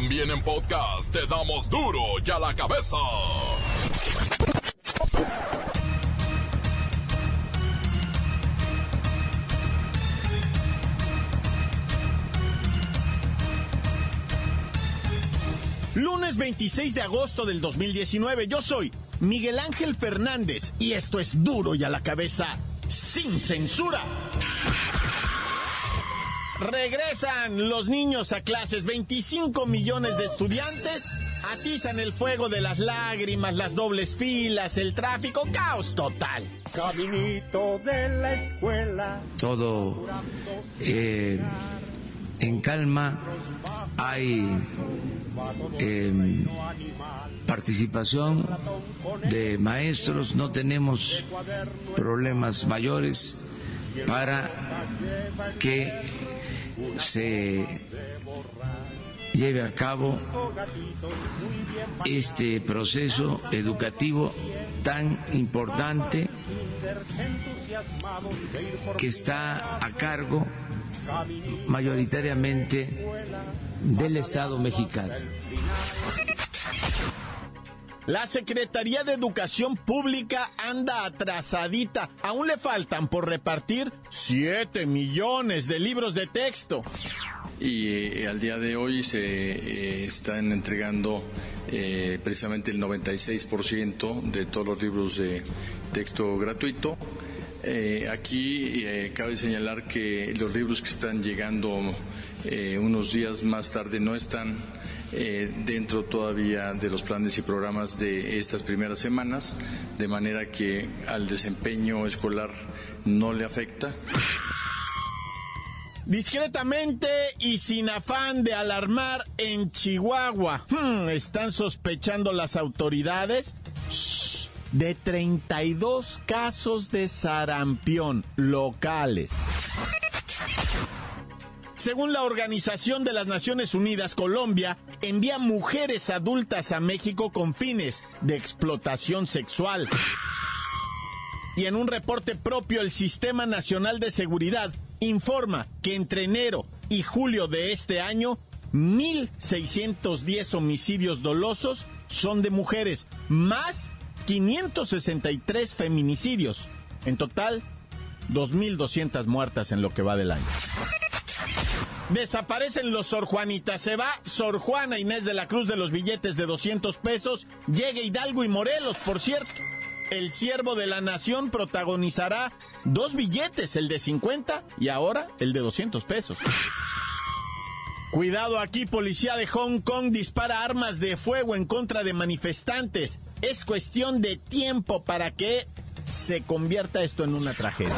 También en podcast te damos duro y a la cabeza. Lunes 26 de agosto del 2019, yo soy Miguel Ángel Fernández y esto es duro y a la cabeza sin censura. Regresan los niños a clases, 25 millones de estudiantes atizan el fuego de las lágrimas, las dobles filas, el tráfico, caos total. Caminito de la escuela. Todo eh, en calma, hay eh, participación de maestros, no tenemos problemas mayores para que se lleve a cabo este proceso educativo tan importante que está a cargo mayoritariamente del Estado mexicano. La Secretaría de Educación Pública anda atrasadita. Aún le faltan por repartir 7 millones de libros de texto. Y eh, al día de hoy se eh, están entregando eh, precisamente el 96% de todos los libros de texto gratuito. aquí cabe señalar que los libros que están llegando unos días más tarde no están eh, dentro todavía de los planes y programas de estas primeras semanas, de manera que al desempeño escolar no le afecta. Discretamente y sin afán de alarmar en Chihuahua, hmm, están sospechando las autoridades de 32 casos de sarampión locales. Según la Organización de las Naciones Unidas, Colombia envía mujeres adultas a México con fines de explotación sexual. Y en un reporte propio, el Sistema Nacional de Seguridad informa que entre enero y julio de este año, 1.610 homicidios dolosos son de mujeres, más 563 feminicidios. En total, 2.200 muertas en lo que va del año. Desaparecen los Sor Juanita. Se va Sor Juana Inés de la Cruz de los billetes de 200 pesos. Llega Hidalgo y Morelos, por cierto. El siervo de la nación protagonizará dos billetes, el de 50 y ahora el de 200 pesos. Cuidado aquí, policía de Hong Kong dispara armas de fuego en contra de manifestantes. Es cuestión de tiempo para que se convierta esto en una tragedia.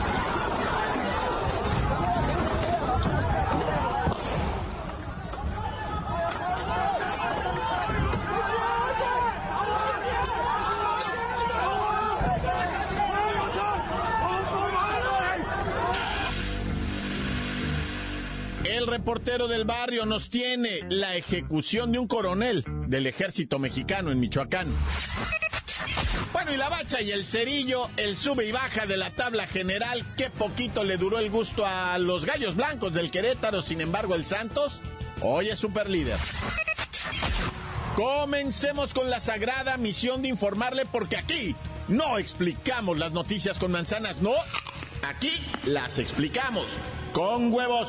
Reportero del barrio nos tiene la ejecución de un coronel del ejército mexicano en Michoacán. Bueno, y la bacha y el cerillo, el sube y baja de la tabla general, qué poquito le duró el gusto a los gallos blancos del Querétaro, sin embargo el Santos hoy es super líder. Comencemos con la sagrada misión de informarle porque aquí no explicamos las noticias con manzanas, no, aquí las explicamos con huevos.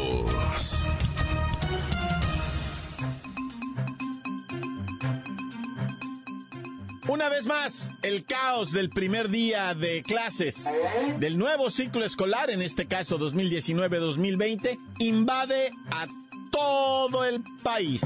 Una vez más, el caos del primer día de clases del nuevo ciclo escolar, en este caso 2019-2020, invade a todo el país.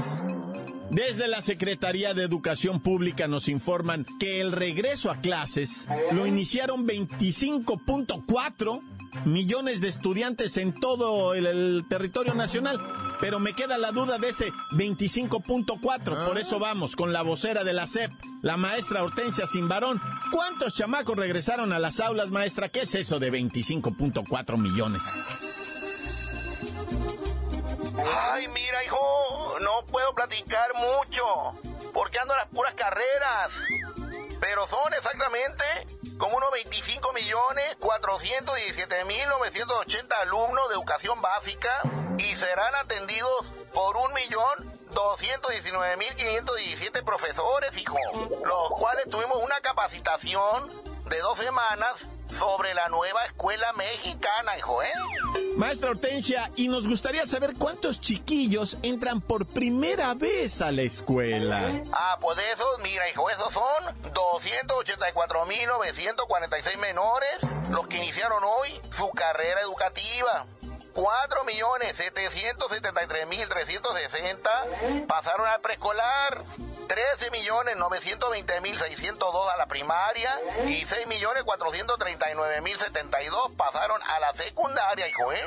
Desde la Secretaría de Educación Pública nos informan que el regreso a clases lo iniciaron 25.4 millones de estudiantes en todo el, el territorio nacional. Pero me queda la duda de ese 25.4. Por eso vamos con la vocera de la SEP, la maestra Hortensia Simbarón. ¿Cuántos chamacos regresaron a las aulas, maestra? ¿Qué es eso de 25.4 millones? Ay, mira, hijo, no puedo platicar mucho, porque ando en las puras carreras. Pero son exactamente como unos 25 millones 417 mil 980 alumnos de educación básica y serán atendidos por un millón 219.517 profesores, hijo, los cuales tuvimos una capacitación de dos semanas sobre la nueva escuela mexicana, hijo, ¿eh? Maestra Hortensia, y nos gustaría saber cuántos chiquillos entran por primera vez a la escuela. Ah, pues esos, mira, hijo, esos son 284.946 menores, los que iniciaron hoy su carrera educativa. 4.773.360 pasaron al preescolar. 13.920.602 a la primaria y 6.439.072 pasaron a la secundaria, hijo, ¿eh?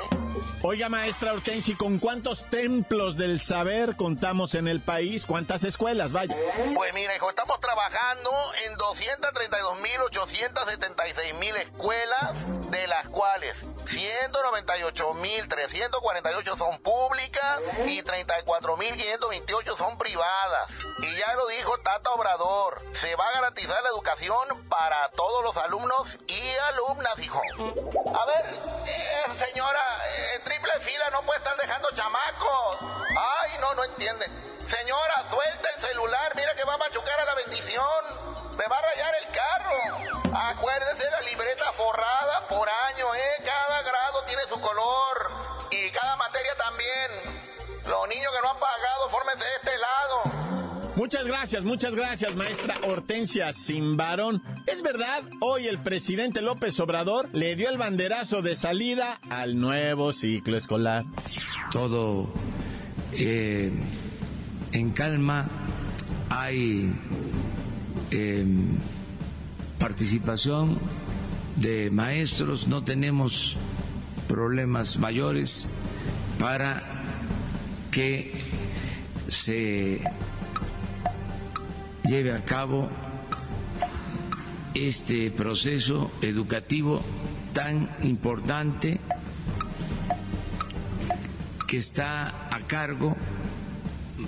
Oiga, maestra Hortensi, ¿con cuántos templos del saber contamos en el país? ¿Cuántas escuelas? Vaya. Pues mira, hijo, estamos trabajando en 232.876.000 escuelas, de las cuales 198.348 son públicas y 34.528 son privadas. Y ya lo dijo Tata Obrador, se va a garantizar la educación para todos los alumnos y alumnas, hijo. A ver, eh, señora, en triple fila no puede estar dejando chamacos. Ay, no, no entienden. Señora, suelta el celular, mira que va a machucar a la bendición. Me va a rayar el carro. Acuérdese la libreta forrada por año, ¿eh? Cada grado tiene su color. Y cada materia también. Los niños que no han pagado, fórmense de este lado. Muchas gracias, muchas gracias, maestra Hortensia Simbarón. Es verdad, hoy el presidente López Obrador le dio el banderazo de salida al nuevo ciclo escolar. Todo eh, en calma, hay eh, participación de maestros, no tenemos problemas mayores para que se lleve a cabo este proceso educativo tan importante que está a cargo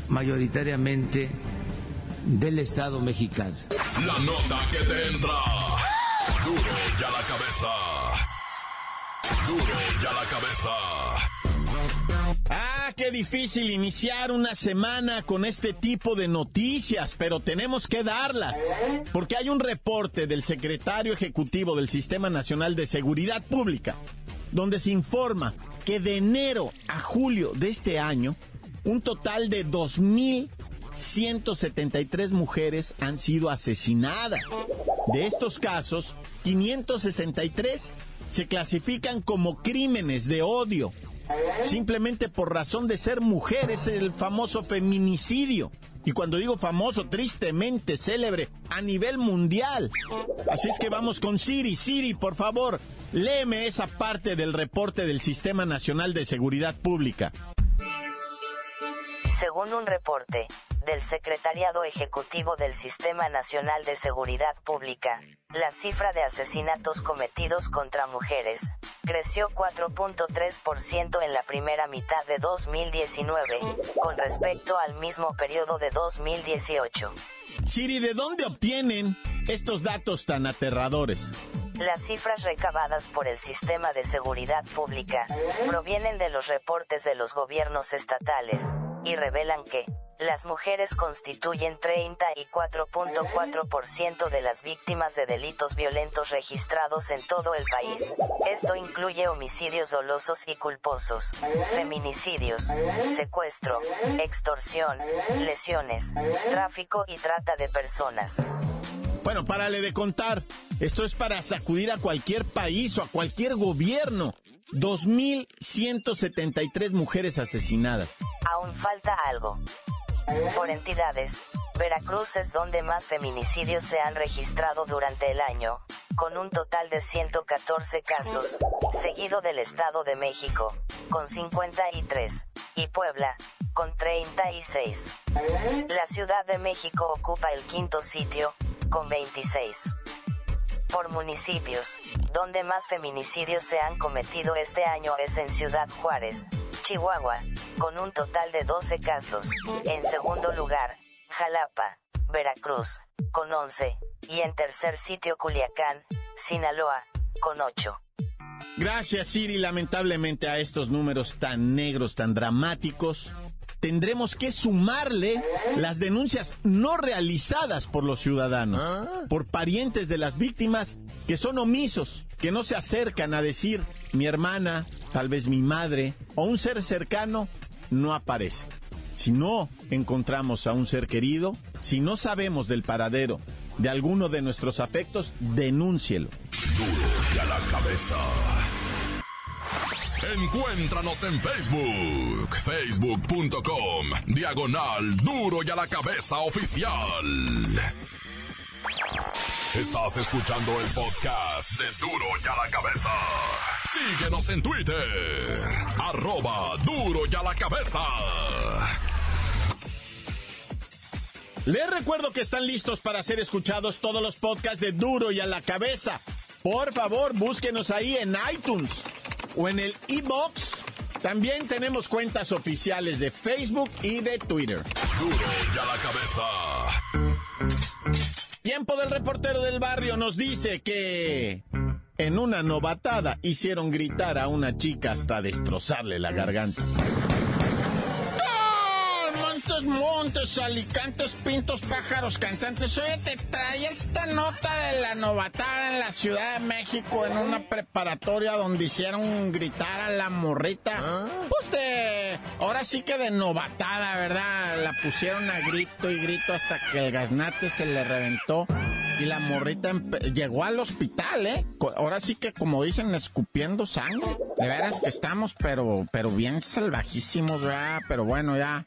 mayoritariamente del Estado mexicano. La nota que te entra. Duro ya la cabeza. Duro ya la cabeza. Ah, qué difícil iniciar una semana con este tipo de noticias, pero tenemos que darlas, porque hay un reporte del secretario ejecutivo del Sistema Nacional de Seguridad Pública, donde se informa que de enero a julio de este año, un total de 2.173 mujeres han sido asesinadas. De estos casos, 563 se clasifican como crímenes de odio, simplemente por razón de ser mujeres, el famoso feminicidio. Y cuando digo famoso, tristemente célebre a nivel mundial. Así es que vamos con Siri. Siri, por favor, léeme esa parte del reporte del Sistema Nacional de Seguridad Pública. Según un reporte del Secretariado Ejecutivo del Sistema Nacional de Seguridad Pública, la cifra de asesinatos cometidos contra mujeres creció 4.3% en la primera mitad de 2019, con respecto al mismo periodo de 2018. Siri, ¿de dónde obtienen estos datos tan aterradores? Las cifras recabadas por el Sistema de Seguridad Pública provienen de los reportes de los gobiernos estatales y revelan que las mujeres constituyen 34.4% de las víctimas de delitos violentos registrados en todo el país. Esto incluye homicidios dolosos y culposos, feminicidios, secuestro, extorsión, lesiones, tráfico y trata de personas. Bueno, párale de contar. Esto es para sacudir a cualquier país o a cualquier gobierno. 2.173 mujeres asesinadas. Aún falta algo. Por entidades, Veracruz es donde más feminicidios se han registrado durante el año, con un total de 114 casos, seguido del Estado de México, con 53. y Puebla, con 36. La Ciudad de México ocupa el quinto sitio, con 26. Por municipios, donde más feminicidios se han cometido este año es en Ciudad Juárez, Chihuahua, con un total de 12 casos. En segundo lugar, Jalapa, Veracruz, con 11, y en tercer sitio Culiacán, Sinaloa, con 8. Gracias, Siri. Lamentablemente a estos números tan negros, tan dramáticos, tendremos que sumarle las denuncias no realizadas por los ciudadanos, por parientes de las víctimas que son omisos, que no se acercan a decir mi hermana, tal vez mi madre o un ser cercano, no aparece. Si no encontramos a un ser querido, si no sabemos del paradero de alguno de nuestros afectos, denúncielo. Duro y a la cabeza. Encuéntranos en Facebook, facebook.com, diagonal duro y a la cabeza oficial. Estás escuchando el podcast de duro y a la cabeza. Síguenos en Twitter, arroba duro y a la cabeza. Les recuerdo que están listos para ser escuchados todos los podcasts de Duro y a la cabeza. Por favor, búsquenos ahí en iTunes o en el e-box. También tenemos cuentas oficiales de Facebook y de Twitter. Duro y a la cabeza. Tiempo del reportero del barrio nos dice que en una novatada hicieron gritar a una chica hasta destrozarle la garganta. Montes, montes, alicantes, pintos, pájaros, cantantes. Oye, te trae esta nota de la novatada en la Ciudad de México en una preparatoria donde hicieron gritar a la morrita. Pues de. Ahora sí que de novatada, ¿verdad? La pusieron a grito y grito hasta que el gaznate se le reventó. Y la morrita llegó al hospital, ¿eh? Ahora sí que, como dicen, escupiendo sangre. De veras que estamos, pero, pero bien salvajísimos, ¿verdad? Pero bueno, ya.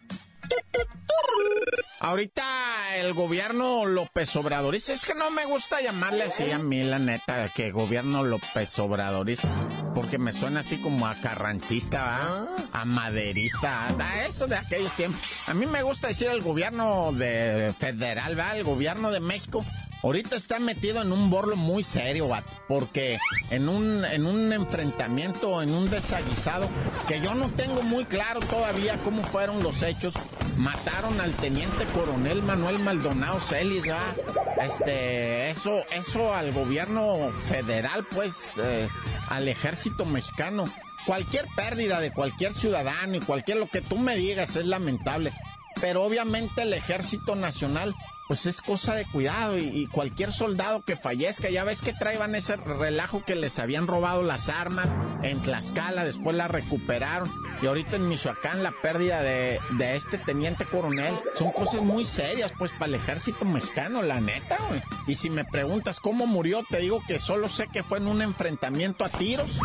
Ahorita el gobierno López Obradorista, es que no me gusta llamarle así a mí, la neta, que gobierno López Obradorista, porque me suena así como a carrancista, ¿va? a maderista, a eso de aquellos tiempos. A mí me gusta decir el gobierno de federal, ¿va? el gobierno de México. Ahorita está metido en un borlo muy serio, vato, porque en un, en un enfrentamiento, en un desaguisado, que yo no tengo muy claro todavía cómo fueron los hechos, mataron al teniente coronel Manuel Maldonado Celis, ¿verdad? Este, eso, eso al gobierno federal, pues, eh, al ejército mexicano. Cualquier pérdida de cualquier ciudadano y cualquier lo que tú me digas es lamentable. Pero obviamente el ejército nacional, pues es cosa de cuidado y, y cualquier soldado que fallezca, ya ves que traían ese relajo que les habían robado las armas en Tlaxcala, después las recuperaron y ahorita en Michoacán la pérdida de, de este teniente coronel, son cosas muy serias pues para el ejército mexicano, la neta, güey. Y si me preguntas cómo murió, te digo que solo sé que fue en un enfrentamiento a tiros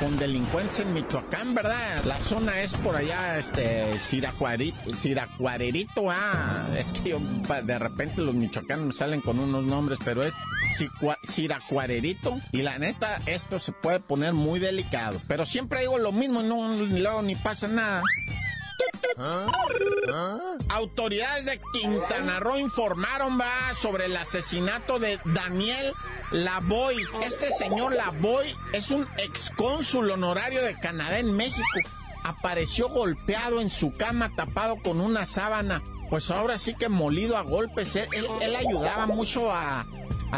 con delincuentes en Michoacán, ¿verdad? La zona es por allá, este, Siracuarerito, ah, es que yo, de repente los michoacanos me salen con unos nombres, pero es Siracuarerito, y la neta, esto se puede poner muy delicado, pero siempre digo lo mismo no, luego ni pasa nada. Autoridades de Quintana Roo informaron va sobre el asesinato de Daniel Lavoy. Este señor Lavoy es un excónsul honorario de Canadá en México. Apareció golpeado en su cama tapado con una sábana. Pues ahora sí que molido a golpes. Él, él- él ayudaba mucho a,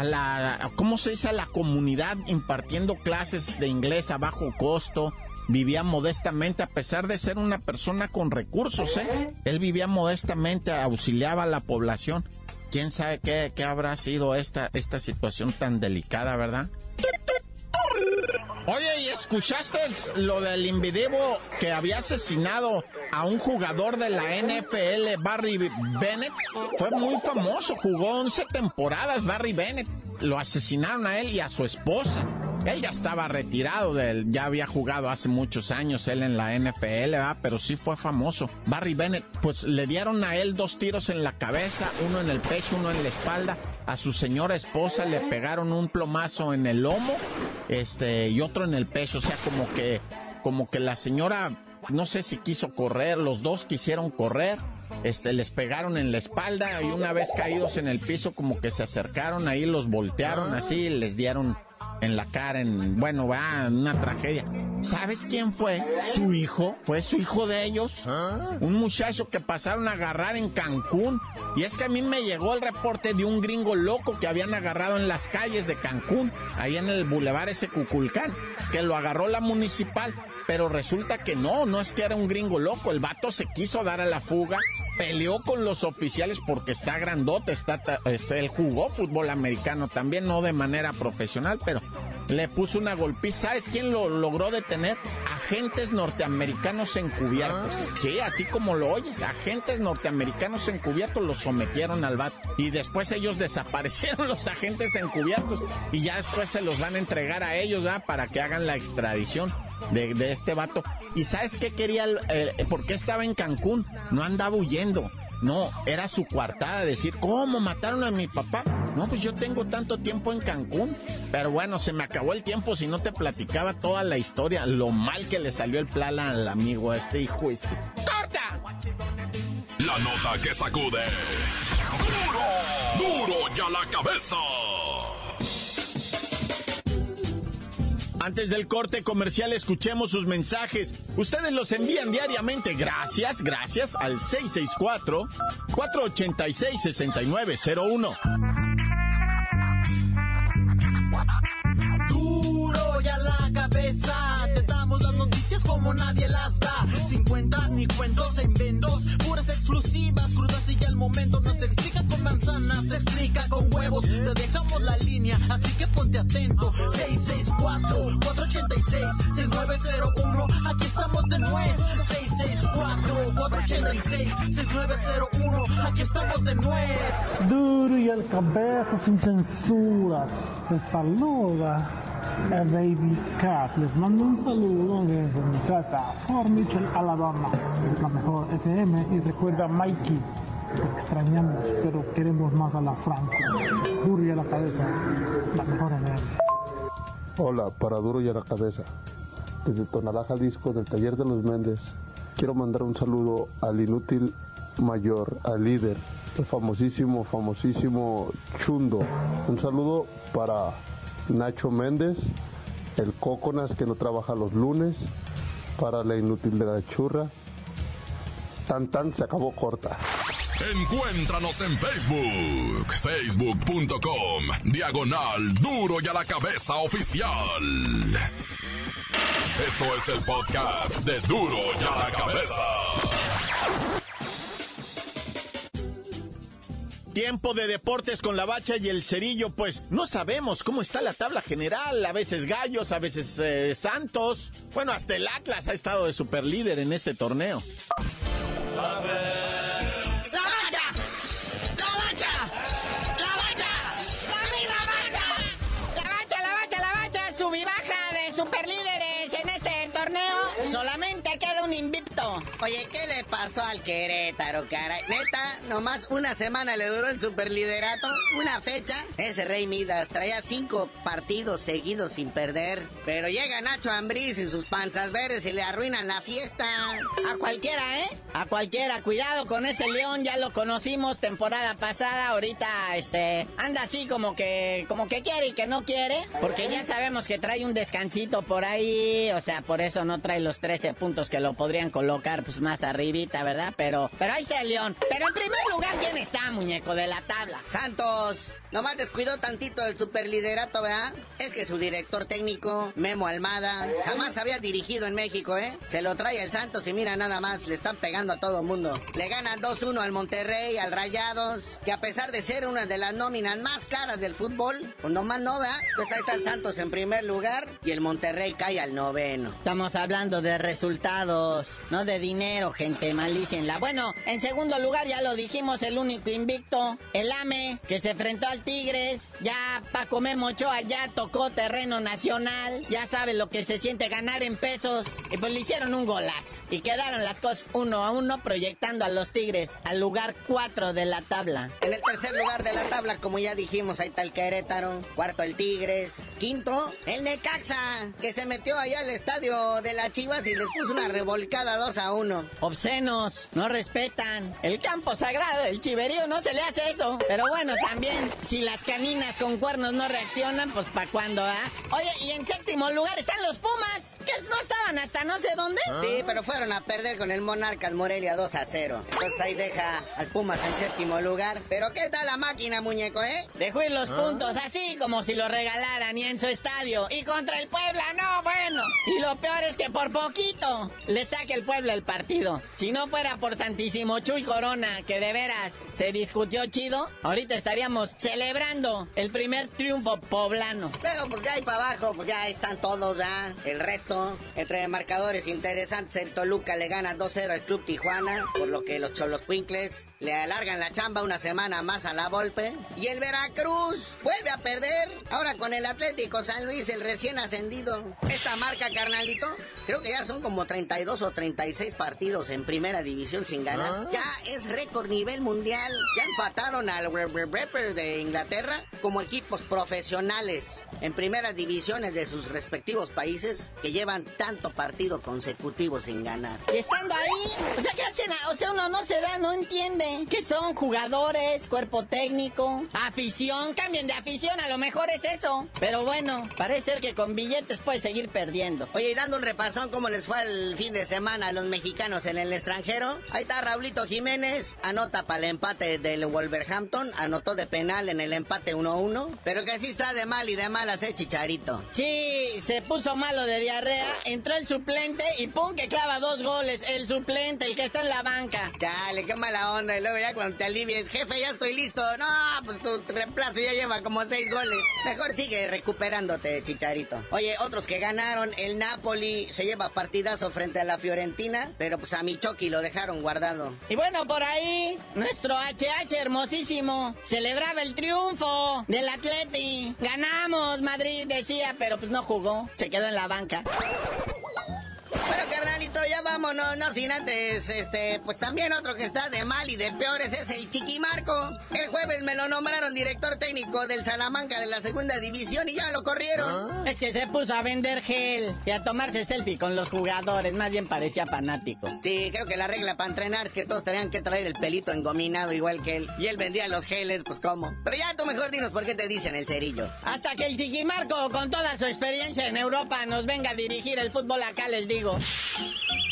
la, ¿cómo se dice? A la comunidad impartiendo clases de inglés a bajo costo. Vivía modestamente, a pesar de ser una persona con recursos, ¿eh? Él vivía modestamente, auxiliaba a la población. ¿Quién sabe qué, qué habrá sido esta, esta situación tan delicada, verdad? Oye, ¿y escuchaste lo del individuo que había asesinado a un jugador de la NFL, Barry Bennett? Fue muy famoso, jugó 11 temporadas Barry Bennett. Lo asesinaron a él y a su esposa. Él ya estaba retirado, del, ya había jugado hace muchos años él en la NFL, pero sí fue famoso. Barry Bennett, pues le dieron a él dos tiros en la cabeza, uno en el pecho, uno en la espalda. A su señora esposa le pegaron un plomazo en el lomo, este, y otro en el pecho, o sea, como que, como que la señora no sé si quiso correr, los dos quisieron correr, este, les pegaron en la espalda y una vez caídos en el piso como que se acercaron ahí, los voltearon así, les dieron en la cara, en, bueno, va, una tragedia. ¿Sabes quién fue? Su hijo, fue su hijo de ellos. Un muchacho que pasaron a agarrar en Cancún. Y es que a mí me llegó el reporte de un gringo loco que habían agarrado en las calles de Cancún, ahí en el bulevar ese Cuculcán, que lo agarró la municipal pero resulta que no, no es que era un gringo loco, el vato se quiso dar a la fuga, peleó con los oficiales porque está grandote, está, este, él jugó fútbol americano también, no de manera profesional, pero le puso una golpiza. ¿Sabes quién lo logró detener? Agentes norteamericanos encubiertos. Ah. Sí, así como lo oyes, agentes norteamericanos encubiertos lo sometieron al vato. Y después ellos desaparecieron los agentes encubiertos y ya después se los van a entregar a ellos, ¿verdad? Para que hagan la extradición de, este vato. ¿Y sabes qué quería? Eh, ¿Por qué estaba en Cancún? No andaba huyendo. No, era su coartada decir, ¿cómo mataron a mi papá? No, pues yo tengo tanto tiempo en Cancún. Pero bueno, se me acabó el tiempo si no te platicaba toda la historia, lo mal que le salió el plan al amigo este hijo. ¡Corta! La nota que sacude. ¡Duro! ¡Duro ya la cabeza! Antes del corte comercial, escuchemos sus mensajes. Ustedes los envían diariamente. Gracias, gracias al 664-486-6901. Duro ya la cabeza, noticias como nadie las da. Sin cuentas ni cuentos en vendos, puras exclusivas, crudas y ya el momento no se explica con manzanas, se explica con huevos. Te dejamos la línea, así que ponte atento. 664-486-6901, aquí estamos de nuez. 664-486-6901, aquí estamos de nuez. Duro y el cabeza sin censuras, te saluda. El Baby Cat, les mando un saludo desde mi casa, Fort Mitchell, Alabama, la mejor FM y recuerda Mikey, te extrañamos, pero queremos más a la Franco. Duro y a la cabeza, la mejor FM. Hola, para Duro y a la cabeza, desde Tonalá, Jalisco, del taller de los Méndez, quiero mandar un saludo al inútil mayor, al líder, el famosísimo, famosísimo Chundo. Un saludo para Nacho Méndez, el Coconas que no trabaja los lunes, para la inútil de la churra. Tan tan se acabó corta. Encuéntranos en Facebook, facebook.com, diagonal duro y a la cabeza oficial. Esto es el podcast de duro y a la cabeza. Tiempo de deportes con la bacha y el cerillo, pues no sabemos cómo está la tabla general, a veces gallos, a veces eh, santos. Bueno, hasta el Atlas ha estado de superlíder en este torneo. Oye, ¿qué le pasó al Querétaro, caray? Neta, nomás una semana le duró el superliderato, una fecha. Ese Rey Midas traía cinco partidos seguidos sin perder. Pero llega Nacho Ambriz y sus panzas verdes y le arruinan la fiesta. A cualquiera, ¿eh? A cualquiera. Cuidado con ese León, ya lo conocimos temporada pasada. Ahorita, este, anda así como que, como que quiere y que no quiere. Porque ya sabemos que trae un descansito por ahí. O sea, por eso no trae los 13 puntos que lo podrían colocar pues más arribita, ¿verdad? Pero, pero ahí está el León. Pero en primer lugar, ¿quién está, muñeco, de la tabla? Santos. Nomás descuidó tantito el superliderato, ¿verdad? Es que su director técnico, Memo Almada, jamás había dirigido en México, ¿eh? Se lo trae el Santos y mira nada más, le están pegando a todo mundo. Le ganan 2-1 al Monterrey, al Rayados, que a pesar de ser una de las nóminas más caras del fútbol, pues nomás no, ¿verdad? Pues ahí está el Santos en primer lugar y el Monterrey cae al noveno. Estamos hablando de resultados, no de dinero, gente, malícenla. Bueno, en segundo lugar ya lo dijimos, el único invicto, el AME, que se enfrentó al Tigres. Ya Paco Memo Ochoa ya tocó terreno nacional. Ya sabe lo que se siente ganar en pesos. Y pues le hicieron un golazo. Y quedaron las cosas uno a uno proyectando a los Tigres al lugar 4 de la tabla. En el tercer lugar de la tabla, como ya dijimos, ahí está el Querétaro. Cuarto el Tigres. Quinto, el Necaxa, que se metió allá al estadio de las Chivas y les puso una revolcada 2 a 1. Obscenos, no respetan. El campo sagrado, el chiverío, no se le hace eso. Pero bueno, también, si las caninas con cuernos no reaccionan, pues ¿pa' cuándo, ah? Oye, y en séptimo lugar están los Pumas, que no estaban hasta no sé dónde. Sí, pero fueron a perder con el Monarcas Morelia 2 a 0. Entonces ahí deja al Pumas en séptimo lugar. Pero ¿qué tal la máquina, muñeco, eh? Dejó ir los puntos así como si lo regalaran y en su estadio. Y contra el Puebla, no, bueno. Y lo peor es que por poquito le saque el Puebla el partido. Si no fuera por Santísimo Chuy Corona, que de veras se discutió chido, ahorita estaríamos celebrando el primer triunfo poblano. Pero pues ya ahí para abajo, pues ya están todos ya. El resto, entre marcadores interesantes, el Toluca le gana 2-0 al Club Tijuana, por lo que los Cholos Quincles le alargan la chamba una semana más a la Volpe. Y el Veracruz vuelve a perder, ahora con el Atlético San Luis, el recién ascendido. Esta marca, carnalito, creo que ya son como 32 o 36 partidos en primera división sin ganar. Ya es récord nivel mundial. Ya empataron al Rapper de Inglaterra como equipos profesionales en primeras divisiones de sus respectivos países que llevan tanto partido consecutivo sin ganar. Y estando ahí, o sea, ¿qué hacen? O sea, uno no se da, no entiende. ¿Qué son? ¿Jugadores? ¿Cuerpo técnico? ¿Afición? Cambien de afición, a lo mejor es eso. Pero bueno, parece ser que con billetes puede seguir perdiendo. Oye, y dando un repasón cómo les fue el fin de semana a los mexicanos en el extranjero. Ahí está Raulito Jiménez, anota para el empate del Wolverhampton, anotó de penal en el empate 1-1. Pero que sí está de mal y de malas, eh, Chicharito. Sí, se puso malo de diarrea, entró el suplente y pum, que clava dos goles. El suplente, el que está en la banca. Chale, qué mala onda. Luego ya cuando te alivies, jefe, ya estoy listo. No, pues tu reemplazo ya lleva como seis goles. Mejor sigue recuperándote, Chicharito. Oye, otros que ganaron, el Napoli se lleva partidazo frente a la Fiorentina, pero pues a Michoki lo dejaron guardado. Y bueno, por ahí, nuestro HH hermosísimo celebraba el triunfo del Atleti. Ganamos, Madrid decía, pero pues no jugó, se quedó en la banca. Bueno, carnalito, ya vámonos, no sin antes, este, pues también otro que está de mal y de peores es el Chiquimarco. El jueves me lo nombraron director técnico del Salamanca de la segunda división y ya lo corrieron. Es que se puso a vender gel y a tomarse selfie con los jugadores, más bien parecía fanático. Sí, creo que la regla para entrenar es que todos tenían que traer el pelito engominado igual que él. Y él vendía los geles, pues cómo. Pero ya tú mejor dinos por qué te dicen el cerillo. Hasta que el Chiquimarco, con toda su experiencia en Europa, nos venga a dirigir el fútbol acá, les digo. ¡La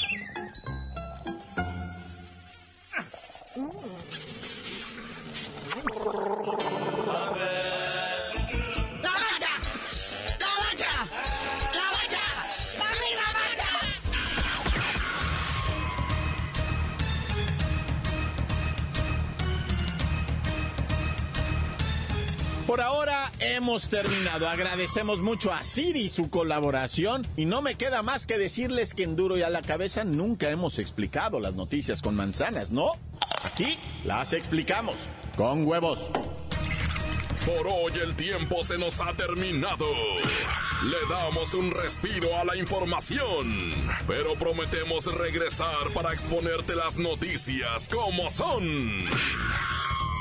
Por ahora hemos terminado. Agradecemos mucho a Siri su colaboración y no me queda más que decirles que en Duro y a la cabeza nunca hemos explicado las noticias con manzanas, ¿no? Aquí las explicamos con huevos. Por hoy el tiempo se nos ha terminado. Le damos un respiro a la información, pero prometemos regresar para exponerte las noticias como son.